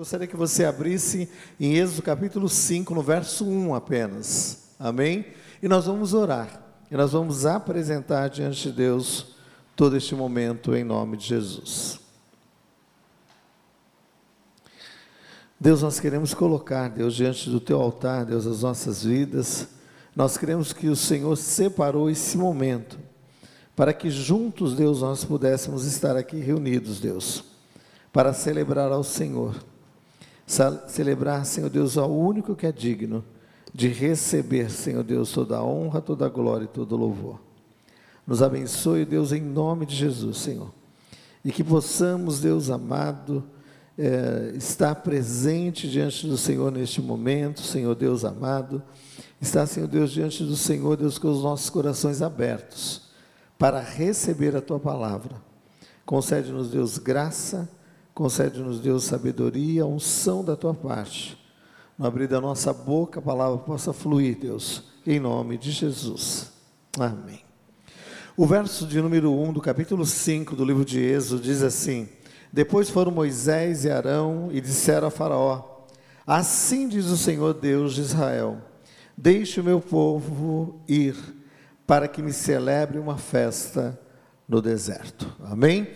Gostaria que você abrisse em Êxodo capítulo 5, no verso 1 apenas. Amém? E nós vamos orar. E nós vamos apresentar diante de Deus todo este momento em nome de Jesus. Deus, nós queremos colocar, Deus, diante do teu altar, Deus, as nossas vidas. Nós queremos que o Senhor separou esse momento para que juntos, Deus, nós pudéssemos estar aqui reunidos, Deus, para celebrar ao Senhor. Celebrar, Senhor Deus, ao único que é digno de receber, Senhor Deus, toda a honra, toda a glória e todo o louvor. Nos abençoe, Deus, em nome de Jesus, Senhor. E que possamos, Deus amado, é, estar presente diante do Senhor neste momento, Senhor Deus amado, estar, Senhor Deus, diante do Senhor, Deus, com os nossos corações abertos, para receber a Tua palavra. Concede-nos, Deus, graça, concede-nos, Deus, sabedoria, unção da Tua parte. No abrir da nossa boca, a palavra possa fluir, Deus, em nome de Jesus. Amém. O verso de número 1 do capítulo 5 do livro de Êxodo diz assim: depois foram Moisés e Arão e disseram a Faraó: Assim diz o Senhor Deus de Israel: Deixe o meu povo ir, para que me celebre uma festa no deserto. Amém?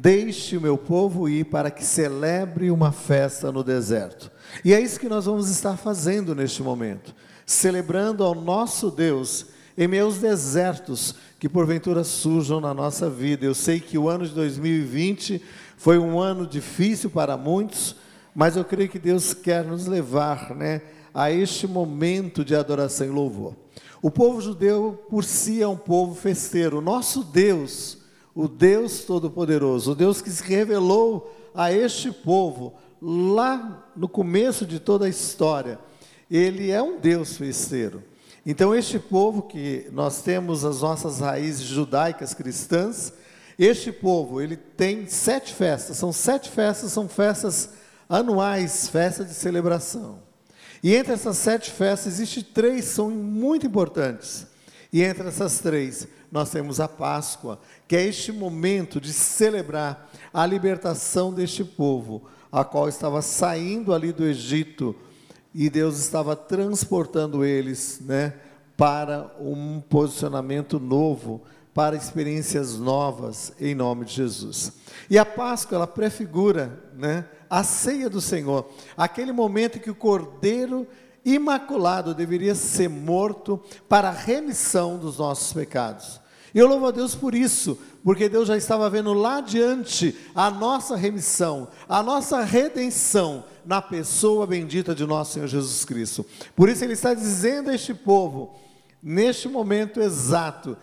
Deixe o meu povo ir para que celebre uma festa no deserto. E é isso que nós vamos estar fazendo neste momento, celebrando ao nosso Deus em meus desertos que porventura surjam na nossa vida. Eu sei que o ano de 2020 foi um ano difícil para muitos, mas eu creio que Deus quer nos levar, né, a este momento de adoração e louvor. O povo judeu por si é um povo festeiro. O nosso Deus, o Deus Todo-Poderoso, o Deus que se revelou a este povo lá no começo de toda a história, ele é um Deus festeiro. Então, este povo que nós temos as nossas raízes judaicas cristãs, este povo, ele tem sete festas, são sete festas, são festas anuais, festas de celebração. E entre essas sete festas, existem três são muito importantes. E entre essas três, nós temos a Páscoa, que é este momento de celebrar a libertação deste povo, a qual estava saindo ali do Egito, e Deus estava transportando eles, né, para um posicionamento novo, para experiências novas em nome de Jesus. E a Páscoa ela prefigura, né, a ceia do Senhor, aquele momento em que o Cordeiro imaculado deveria ser morto para a remissão dos nossos pecados. E eu louvo a Deus por isso, porque Deus já estava vendo lá adiante a nossa remissão, a nossa redenção na pessoa bendita de nosso Senhor Jesus Cristo. Por isso Ele está dizendo a este povo, neste momento exato,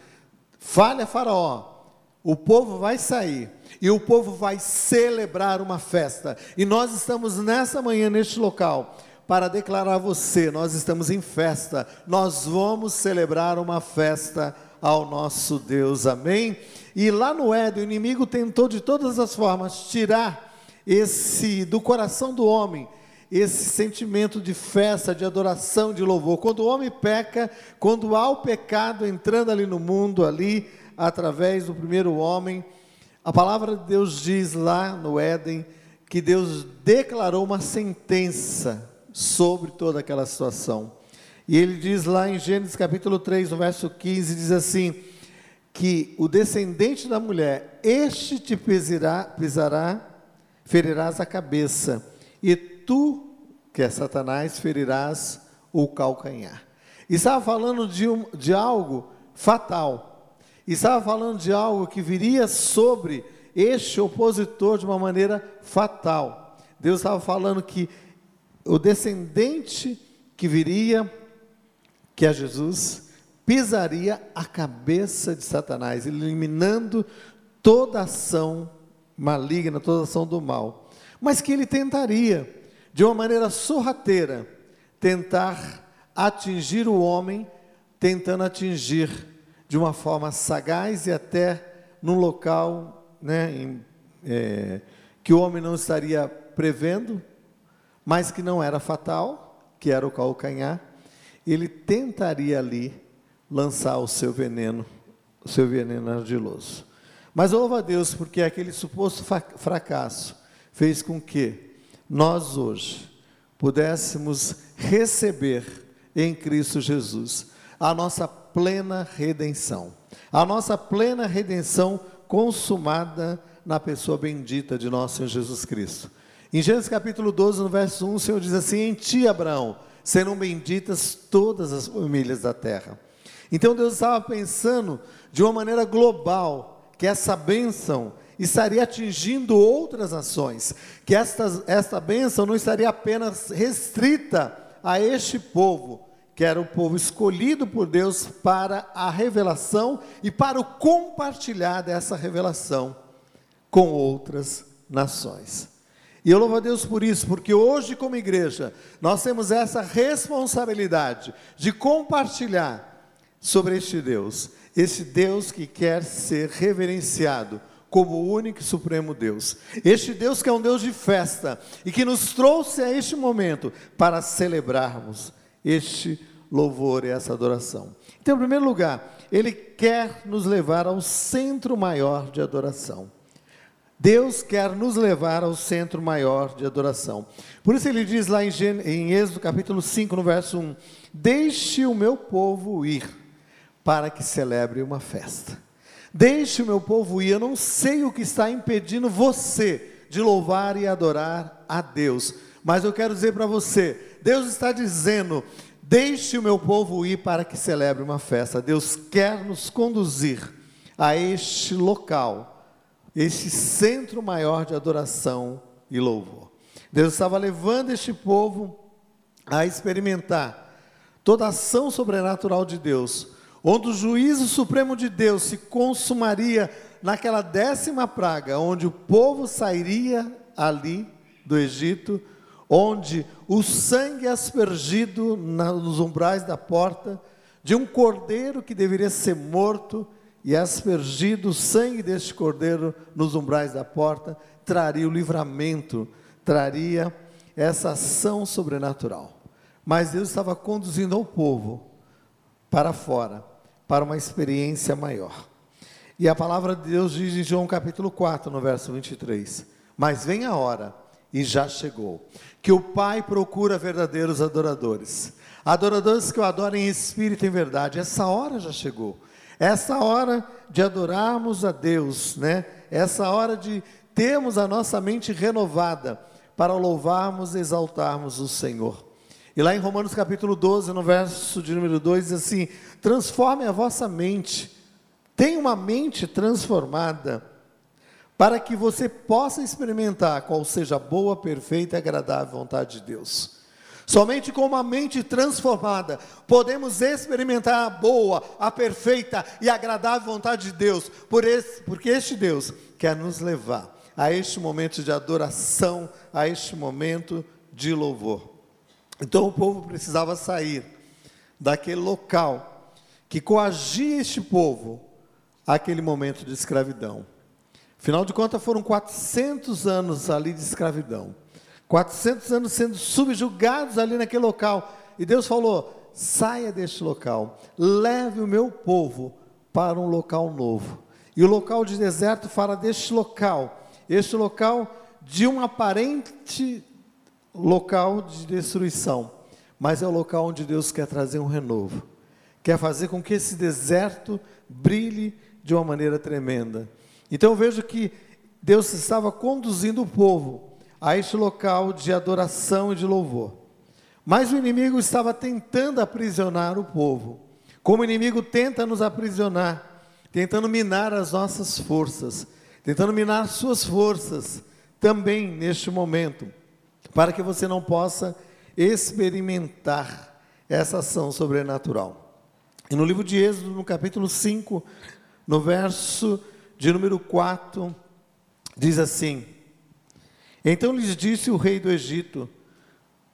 Fale a Faraó: o povo vai sair e o povo vai celebrar uma festa. E nós estamos nessa manhã, neste local, para declarar a você: nós estamos em festa, nós vamos celebrar uma festa ao nosso Deus, amém? E lá no Éden, o inimigo tentou de todas as formas tirar esse do coração do homem esse sentimento de festa, de adoração, de louvor. Quando o homem peca, quando há o pecado entrando ali no mundo, ali, através do primeiro homem, a palavra de Deus diz lá no Éden que Deus declarou uma sentença sobre toda aquela situação. E ele diz lá em Gênesis capítulo 3, no verso 15, diz assim: que o descendente da mulher, este te pisará, pisará ferirás a cabeça, e tu, que é Satanás, ferirás o calcanhar. E estava falando de, um, de algo fatal. E estava falando de algo que viria sobre este opositor de uma maneira fatal. Deus estava falando que o descendente que viria, que é Jesus, pisaria a cabeça de Satanás, eliminando toda ação maligna, toda ação do mal. Mas que ele tentaria de uma maneira sorrateira, tentar atingir o homem, tentando atingir de uma forma sagaz e até num local né, em, é, que o homem não estaria prevendo, mas que não era fatal, que era o calcanhar, ele tentaria ali lançar o seu veneno, o seu veneno ardiloso. Mas louva a Deus, porque aquele suposto fracasso fez com que nós hoje pudéssemos receber em Cristo Jesus a nossa plena redenção, a nossa plena redenção consumada na pessoa bendita de nosso Senhor Jesus Cristo. Em Gênesis capítulo 12, no verso 1, o Senhor diz assim: Em ti, Abraão, serão benditas todas as famílias da terra. Então Deus estava pensando de uma maneira global que essa bênção estaria atingindo outras nações, que esta, esta bênção não estaria apenas restrita a este povo, que era o povo escolhido por Deus para a revelação e para o compartilhar dessa revelação com outras nações. E eu louvo a Deus por isso, porque hoje, como igreja, nós temos essa responsabilidade de compartilhar sobre este Deus, esse Deus que quer ser reverenciado como o único e supremo Deus. Este Deus que é um Deus de festa e que nos trouxe a este momento para celebrarmos este louvor e essa adoração. Então, em primeiro lugar, ele quer nos levar ao centro maior de adoração. Deus quer nos levar ao centro maior de adoração. Por isso ele diz lá em, em Êxodo capítulo 5, no verso 1: Deixe o meu povo ir, para que celebre uma festa. Deixe o meu povo ir. Eu não sei o que está impedindo você de louvar e adorar a Deus, mas eu quero dizer para você: Deus está dizendo, deixe o meu povo ir para que celebre uma festa. Deus quer nos conduzir a este local, este centro maior de adoração e louvor. Deus estava levando este povo a experimentar toda a ação sobrenatural de Deus onde o juízo supremo de Deus se consumaria naquela décima praga, onde o povo sairia ali do Egito, onde o sangue aspergido nos umbrais da porta, de um cordeiro que deveria ser morto, e aspergido o sangue deste cordeiro nos umbrais da porta, traria o livramento, traria essa ação sobrenatural. Mas Deus estava conduzindo o povo para fora para uma experiência maior. E a palavra de Deus diz em João capítulo 4, no verso 23: Mas vem a hora, e já chegou, que o Pai procura verdadeiros adoradores, adoradores que o adorem em espírito e em verdade. Essa hora já chegou, essa hora de adorarmos a Deus, né? Essa hora de termos a nossa mente renovada para louvarmos e exaltarmos o Senhor. E lá em Romanos capítulo 12, no verso de número 2, diz assim: Transforme a vossa mente, tenha uma mente transformada, para que você possa experimentar qual seja a boa, perfeita e agradável vontade de Deus. Somente com uma mente transformada podemos experimentar a boa, a perfeita e agradável vontade de Deus, por esse, porque este Deus quer nos levar a este momento de adoração, a este momento de louvor. Então o povo precisava sair daquele local que coagia este povo àquele momento de escravidão. Afinal de contas, foram 400 anos ali de escravidão. 400 anos sendo subjugados ali naquele local. E Deus falou: saia deste local, leve o meu povo para um local novo. E o local de deserto fala deste local, este local de um aparente local de destruição, mas é o local onde Deus quer trazer um renovo, quer fazer com que esse deserto brilhe de uma maneira tremenda. Então eu vejo que Deus estava conduzindo o povo a este local de adoração e de louvor. Mas o inimigo estava tentando aprisionar o povo. Como o inimigo tenta nos aprisionar, tentando minar as nossas forças, tentando minar suas forças também neste momento para que você não possa experimentar essa ação sobrenatural. E no livro de Êxodo, no capítulo 5, no verso de número 4, diz assim: Então lhes disse o rei do Egito: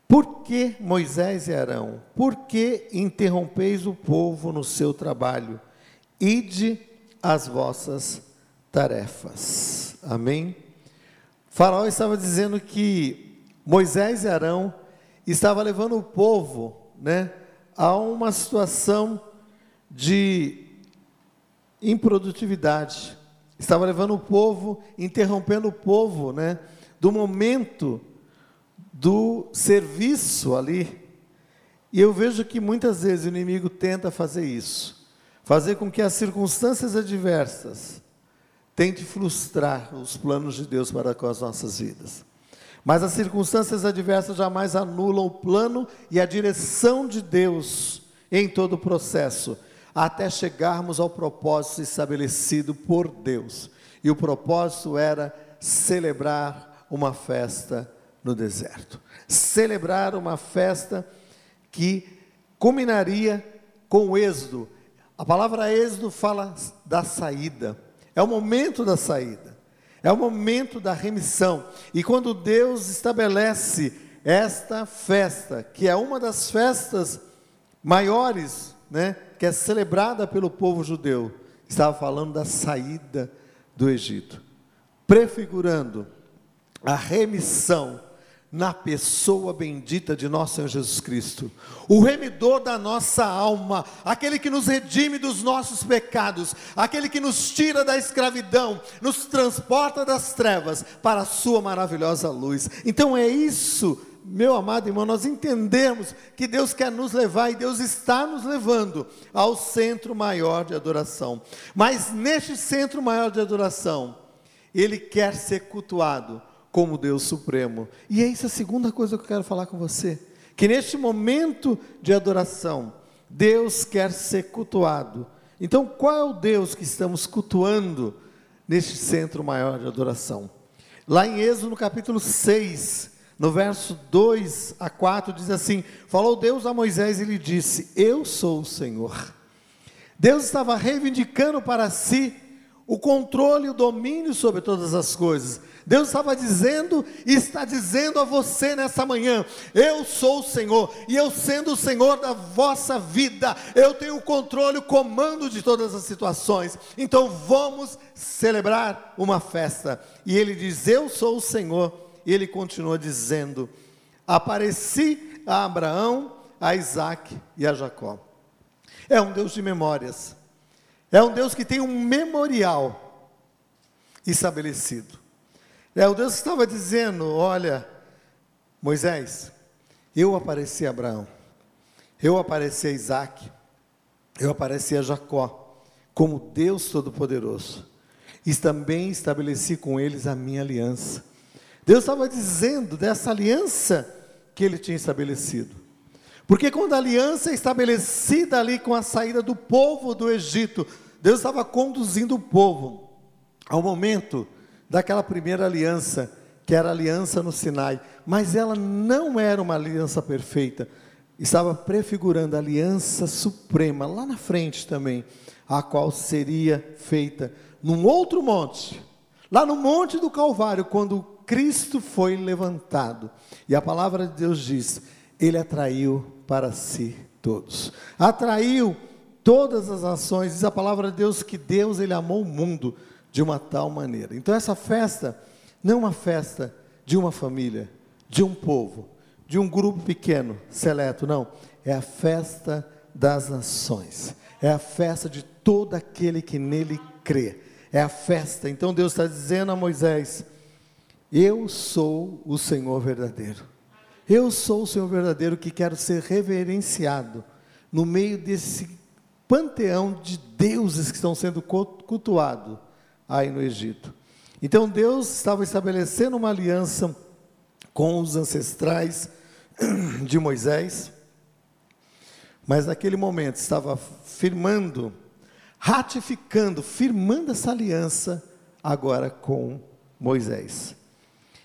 Por que Moisés e Arão? Por que interrompeis o povo no seu trabalho? Ide as vossas tarefas. Amém? Faraó estava dizendo que Moisés e Arão estavam levando o povo né, a uma situação de improdutividade. Estava levando o povo, interrompendo o povo né, do momento do serviço ali. E eu vejo que muitas vezes o inimigo tenta fazer isso, fazer com que as circunstâncias adversas tente frustrar os planos de Deus para com as nossas vidas. Mas as circunstâncias adversas jamais anulam o plano e a direção de Deus em todo o processo, até chegarmos ao propósito estabelecido por Deus. E o propósito era celebrar uma festa no deserto. Celebrar uma festa que culminaria com o êxodo. A palavra êxodo fala da saída. É o momento da saída. É o momento da remissão. E quando Deus estabelece esta festa, que é uma das festas maiores, né, que é celebrada pelo povo judeu, estava falando da saída do Egito, prefigurando a remissão na pessoa bendita de nosso Senhor Jesus Cristo, o remidor da nossa alma, aquele que nos redime dos nossos pecados, aquele que nos tira da escravidão, nos transporta das trevas para a sua maravilhosa luz. Então é isso, meu amado irmão, nós entendemos que Deus quer nos levar e Deus está nos levando ao centro maior de adoração. Mas neste centro maior de adoração, ele quer ser cultuado como Deus Supremo. E é isso a segunda coisa que eu quero falar com você. Que neste momento de adoração, Deus quer ser cultuado. Então, qual é o Deus que estamos cultuando neste centro maior de adoração? Lá em Êxodo, no capítulo 6, no verso 2 a 4, diz assim: Falou Deus a Moisés e lhe disse: Eu sou o Senhor. Deus estava reivindicando para si o controle e o domínio sobre todas as coisas. Deus estava dizendo e está dizendo a você nessa manhã: Eu sou o Senhor, e eu sendo o Senhor da vossa vida, eu tenho o controle, o comando de todas as situações. Então vamos celebrar uma festa. E ele diz: Eu sou o Senhor, e ele continua dizendo: Apareci a Abraão, a Isaac e a Jacó. É um Deus de memórias. É um Deus que tem um memorial estabelecido. É o Deus estava dizendo: Olha, Moisés, eu apareci a Abraão, eu apareci a Isaac, eu apareci a Jacó, como Deus Todo-Poderoso, e também estabeleci com eles a minha aliança. Deus estava dizendo dessa aliança que ele tinha estabelecido. Porque quando a aliança é estabelecida ali com a saída do povo do Egito, Deus estava conduzindo o povo ao momento daquela primeira aliança, que era a aliança no Sinai, mas ela não era uma aliança perfeita, estava prefigurando a aliança suprema lá na frente também, a qual seria feita num outro monte, lá no monte do Calvário, quando Cristo foi levantado. E a palavra de Deus diz: Ele atraiu para si todos. Atraiu todas as ações, diz a palavra de Deus que Deus ele amou o mundo de uma tal maneira. Então, essa festa não é uma festa de uma família, de um povo, de um grupo pequeno, seleto, não. É a festa das nações. É a festa de todo aquele que nele crê. É a festa. Então, Deus está dizendo a Moisés: Eu sou o Senhor verdadeiro. Eu sou o Senhor verdadeiro que quero ser reverenciado no meio desse panteão de deuses que estão sendo cultuados aí no Egito. Então Deus estava estabelecendo uma aliança com os ancestrais de Moisés, mas naquele momento estava firmando, ratificando, firmando essa aliança agora com Moisés.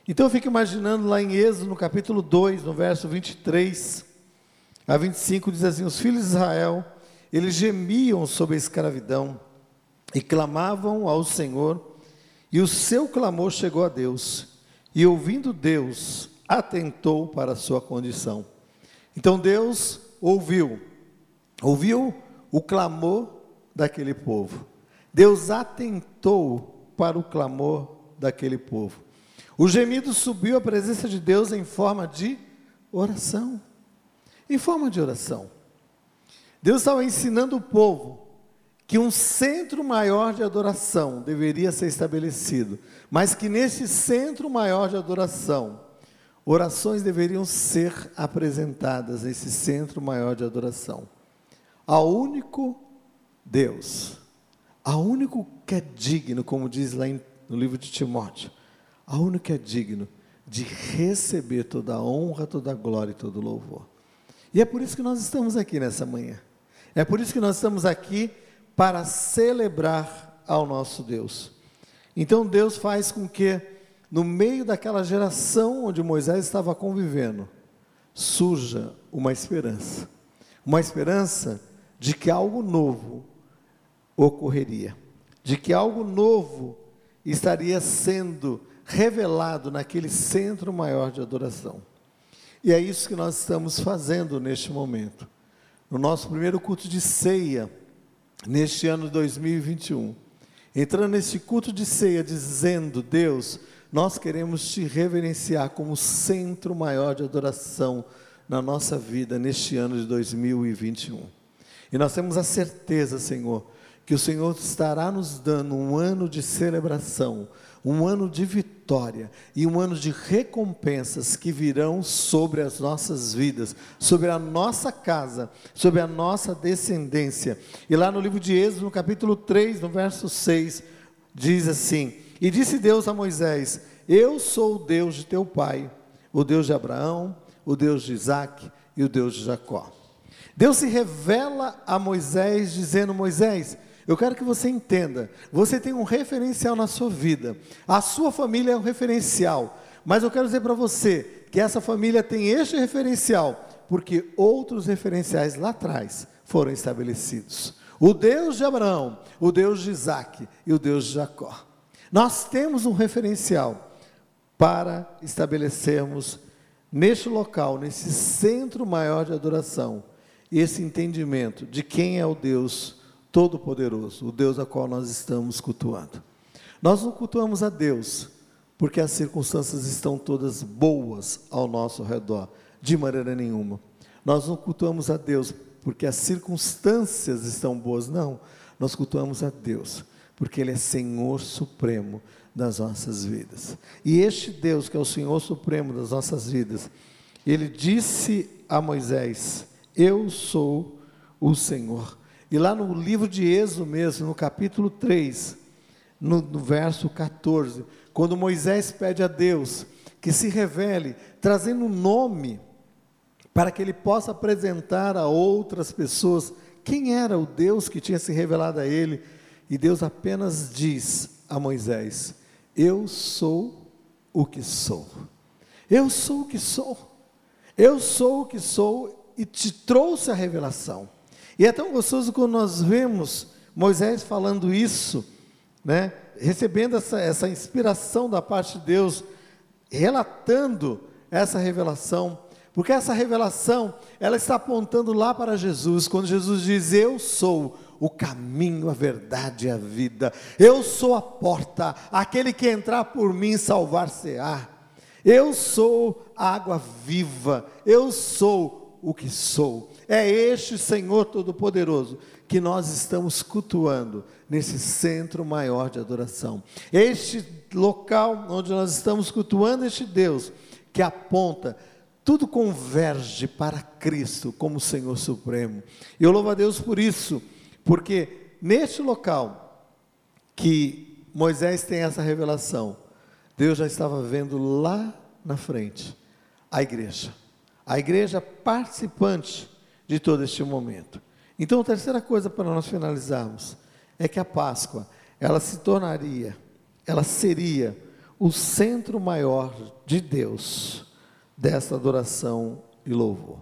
Então eu fico imaginando lá em Êxodo, no capítulo 2, no verso 23 a 25, diz assim: Os filhos de Israel, eles gemiam sob a escravidão, e clamavam ao Senhor, e o seu clamor chegou a Deus, e ouvindo Deus, atentou para a sua condição. Então Deus ouviu, ouviu o clamor daquele povo. Deus atentou para o clamor daquele povo. O gemido subiu à presença de Deus em forma de oração. Em forma de oração. Deus estava ensinando o povo que um centro maior de adoração deveria ser estabelecido, mas que nesse centro maior de adoração, orações deveriam ser apresentadas nesse centro maior de adoração. Ao único Deus, ao único que é digno, como diz lá no livro de Timóteo, ao único que é digno de receber toda a honra, toda a glória e todo o louvor. E é por isso que nós estamos aqui nessa manhã. É por isso que nós estamos aqui para celebrar ao nosso Deus. Então Deus faz com que, no meio daquela geração onde Moisés estava convivendo, surja uma esperança. Uma esperança de que algo novo ocorreria, de que algo novo estaria sendo revelado naquele centro maior de adoração. E é isso que nós estamos fazendo neste momento. No nosso primeiro culto de ceia, neste ano de 2021, entrando nesse culto de ceia, dizendo: Deus, nós queremos te reverenciar como centro maior de adoração na nossa vida neste ano de 2021. E nós temos a certeza, Senhor, que o Senhor estará nos dando um ano de celebração, um ano de vitória e um ano de recompensas que virão sobre as nossas vidas, sobre a nossa casa, sobre a nossa descendência. E lá no livro de Êxodo, no capítulo 3, no verso 6, diz assim: E disse Deus a Moisés: Eu sou o Deus de teu pai, o Deus de Abraão, o Deus de Isaac e o Deus de Jacó. Deus se revela a Moisés, dizendo: Moisés, eu quero que você entenda, você tem um referencial na sua vida, a sua família é um referencial, mas eu quero dizer para você que essa família tem este referencial, porque outros referenciais lá atrás foram estabelecidos. O Deus de Abraão, o Deus de Isaac e o Deus de Jacó. Nós temos um referencial para estabelecermos neste local, nesse centro maior de adoração, esse entendimento de quem é o Deus Todo-Poderoso, o Deus a qual nós estamos cultuando. Nós não cultuamos a Deus porque as circunstâncias estão todas boas ao nosso redor, de maneira nenhuma. Nós não cultuamos a Deus porque as circunstâncias estão boas, não. Nós cultuamos a Deus porque Ele é Senhor Supremo das nossas vidas. E este Deus, que é o Senhor Supremo das nossas vidas, Ele disse a Moisés: Eu sou o Senhor. E lá no livro de Êxodo mesmo, no capítulo 3, no, no verso 14, quando Moisés pede a Deus que se revele, trazendo um nome para que ele possa apresentar a outras pessoas quem era o Deus que tinha se revelado a ele, e Deus apenas diz a Moisés: Eu sou o que sou. Eu sou o que sou. Eu sou o que sou e te trouxe a revelação. E é tão gostoso quando nós vemos Moisés falando isso, né? recebendo essa, essa inspiração da parte de Deus, relatando essa revelação, porque essa revelação, ela está apontando lá para Jesus, quando Jesus diz: Eu sou o caminho, a verdade e a vida, eu sou a porta, aquele que entrar por mim salvar-se-á, eu sou a água viva, eu sou o que sou. É este Senhor Todo-Poderoso que nós estamos cultuando nesse centro maior de adoração. Este local onde nós estamos cultuando este Deus que aponta tudo converge para Cristo como Senhor Supremo. Eu louvo a Deus por isso, porque neste local que Moisés tem essa revelação, Deus já estava vendo lá na frente a igreja. A igreja participante de todo este momento. Então, a terceira coisa para nós finalizarmos é que a Páscoa, ela se tornaria, ela seria o centro maior de Deus desta adoração e louvor.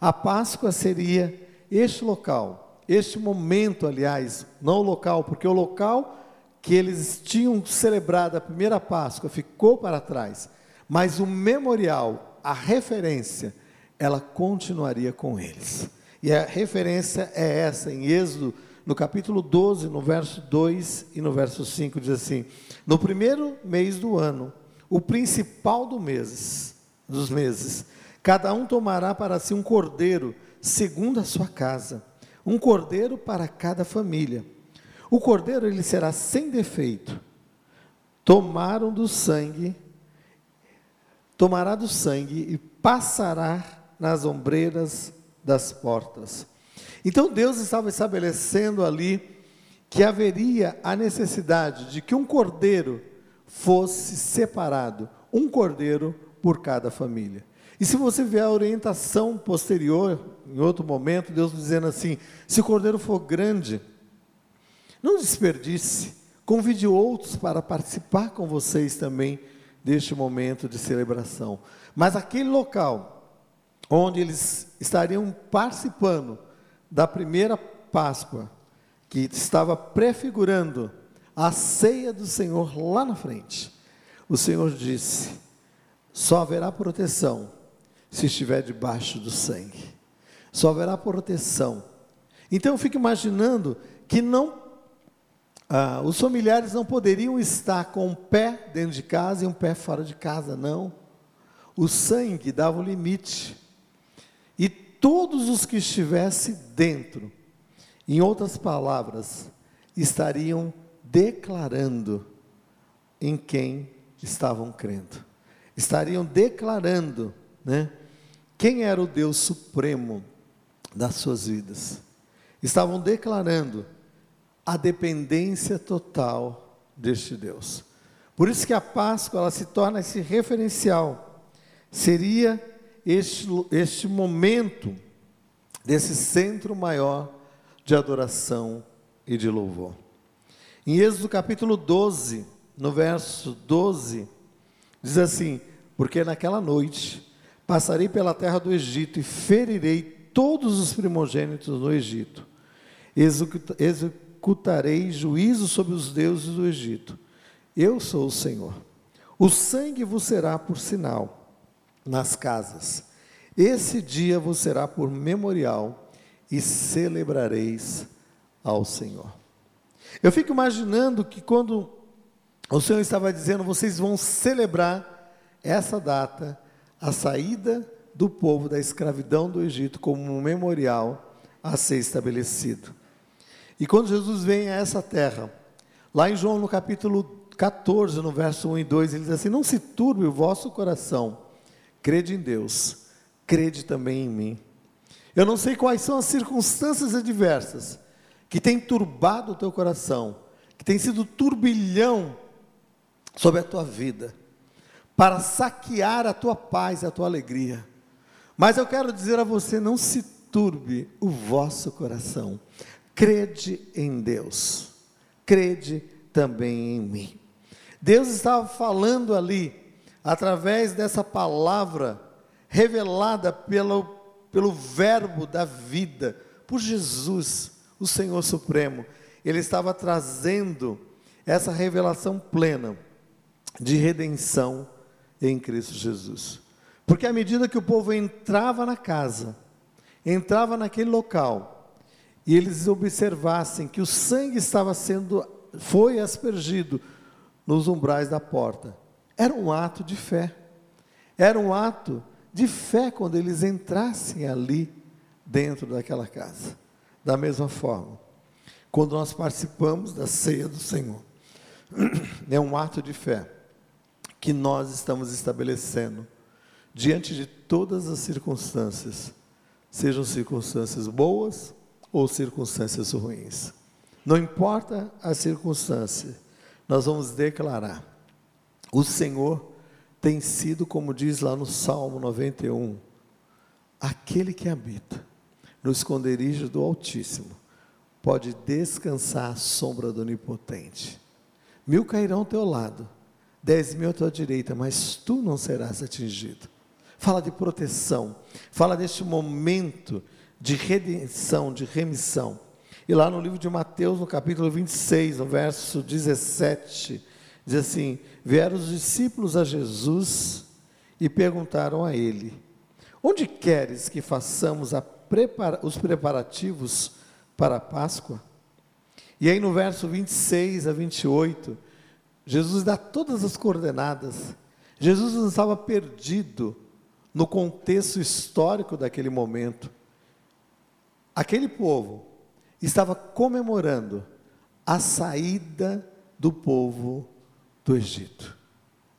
A Páscoa seria este local, este momento, aliás, não o local, porque o local que eles tinham celebrado a primeira Páscoa ficou para trás, mas o memorial, a referência, ela continuaria com eles. E a referência é essa, em Êxodo, no capítulo 12, no verso 2 e no verso 5, diz assim: No primeiro mês do ano, o principal do mês, dos meses, cada um tomará para si um cordeiro, segundo a sua casa, um cordeiro para cada família. O cordeiro ele será sem defeito. Tomaram do sangue tomará do sangue e passará nas ombreiras das portas. Então Deus estava estabelecendo ali que haveria a necessidade de que um cordeiro fosse separado, um cordeiro por cada família. E se você ver a orientação posterior, em outro momento, Deus dizendo assim: se o cordeiro for grande, não desperdice, convide outros para participar com vocês também deste momento de celebração. Mas aquele local onde eles estariam participando da primeira Páscoa, que estava prefigurando a ceia do Senhor lá na frente, o Senhor disse: só haverá proteção se estiver debaixo do sangue. Só haverá proteção. Então eu fico imaginando que não ah, os familiares não poderiam estar com um pé dentro de casa e um pé fora de casa, não. O sangue dava o limite. Todos os que estivessem dentro, em outras palavras, estariam declarando em quem estavam crendo. Estariam declarando, né? Quem era o Deus supremo das suas vidas? Estavam declarando a dependência total deste Deus. Por isso que a Páscoa ela se torna esse referencial. Seria este, este momento desse centro maior de adoração e de louvor. Em Êxodo capítulo 12, no verso 12, diz assim: Porque naquela noite Passarei pela terra do Egito e ferirei todos os primogênitos do Egito. Executarei juízo sobre os deuses do Egito. Eu sou o Senhor. O sangue vos será por sinal nas casas. Esse dia vos será por memorial e celebrareis ao Senhor. Eu fico imaginando que quando o Senhor estava dizendo, vocês vão celebrar essa data, a saída do povo da escravidão do Egito como um memorial a ser estabelecido. E quando Jesus vem a essa terra, lá em João no capítulo 14, no verso 1 e 2, ele diz assim: Não se turbe o vosso coração, crede em Deus, crede também em mim. Eu não sei quais são as circunstâncias adversas que têm turbado o teu coração, que tem sido turbilhão sobre a tua vida para saquear a tua paz a tua alegria. Mas eu quero dizer a você: não se turbe o vosso coração. Crede em Deus, crede também em mim. Deus estava falando ali, através dessa palavra revelada pelo, pelo Verbo da vida, por Jesus, o Senhor Supremo. Ele estava trazendo essa revelação plena de redenção em Cristo Jesus. Porque à medida que o povo entrava na casa, entrava naquele local, e eles observassem que o sangue estava sendo, foi aspergido nos umbrais da porta, era um ato de fé. Era um ato de fé quando eles entrassem ali dentro daquela casa. Da mesma forma, quando nós participamos da ceia do Senhor, é um ato de fé que nós estamos estabelecendo diante de todas as circunstâncias, sejam circunstâncias boas ou circunstâncias ruins. Não importa a circunstância, nós vamos declarar: o Senhor tem sido, como diz lá no Salmo 91, aquele que habita no esconderijo do Altíssimo, pode descansar à sombra do Onipotente. Mil cairão ao teu lado dez mil à tua direita, mas tu não serás atingido. Fala de proteção, fala deste momento de redenção, de remissão. E lá no livro de Mateus, no capítulo 26, no verso 17, diz assim: Vieram os discípulos a Jesus e perguntaram a ele: Onde queres que façamos prepara os preparativos para a Páscoa? E aí no verso 26 a 28, Jesus dá todas as coordenadas. Jesus não estava perdido no contexto histórico daquele momento. Aquele povo estava comemorando a saída do povo do Egito.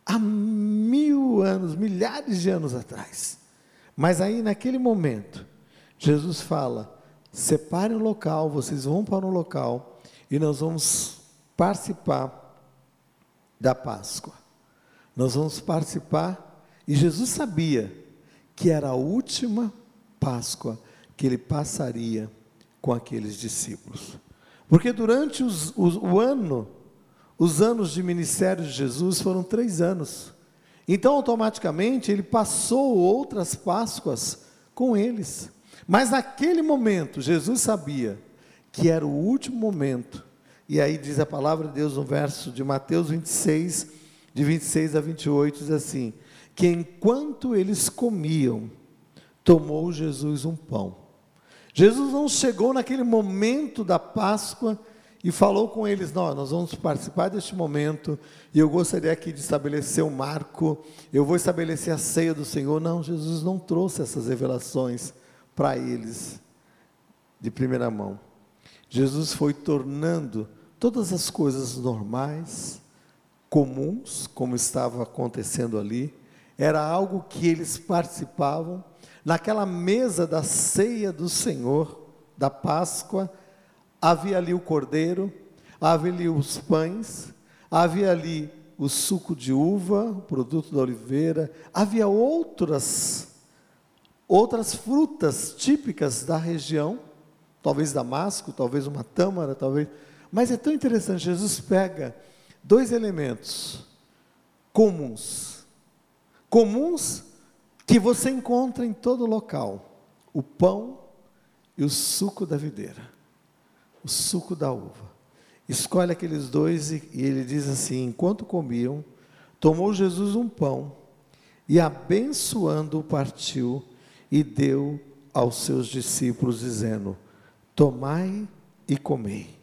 há mil anos, milhares de anos atrás. Mas aí, naquele momento, Jesus fala: separem o local, vocês vão para um local e nós vamos participar da Páscoa. Nós vamos participar, e Jesus sabia que era a última Páscoa que ele passaria com aqueles discípulos. Porque durante os, os, o ano, os anos de ministério de Jesus foram três anos. Então, automaticamente, ele passou outras Páscoas com eles. Mas naquele momento, Jesus sabia que era o último momento. E aí diz a palavra de Deus no verso de Mateus 26, de 26 a 28, diz assim: que enquanto eles comiam, tomou Jesus um pão. Jesus não chegou naquele momento da Páscoa e falou com eles: Não, nós vamos participar deste momento e eu gostaria aqui de estabelecer um marco, eu vou estabelecer a ceia do Senhor. Não, Jesus não trouxe essas revelações para eles de primeira mão. Jesus foi tornando todas as coisas normais, comuns, como estava acontecendo ali, era algo que eles participavam. Naquela mesa da ceia do Senhor, da Páscoa, havia ali o cordeiro, havia ali os pães, havia ali o suco de uva, o produto da oliveira, havia outras outras frutas típicas da região, talvez damasco, talvez uma tâmara, talvez. Mas é tão interessante, Jesus pega dois elementos comuns, comuns que você encontra em todo local: o pão e o suco da videira, o suco da uva. Escolhe aqueles dois e, e ele diz assim: enquanto comiam, tomou Jesus um pão e, abençoando-o, partiu e deu aos seus discípulos, dizendo: Tomai e comei.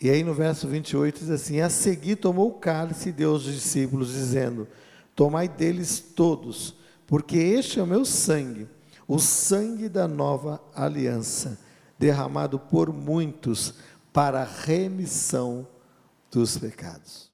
E aí no verso 28 diz assim: A seguir tomou o cálice e deu aos discípulos, dizendo: Tomai deles todos, porque este é o meu sangue, o sangue da nova aliança, derramado por muitos para a remissão dos pecados.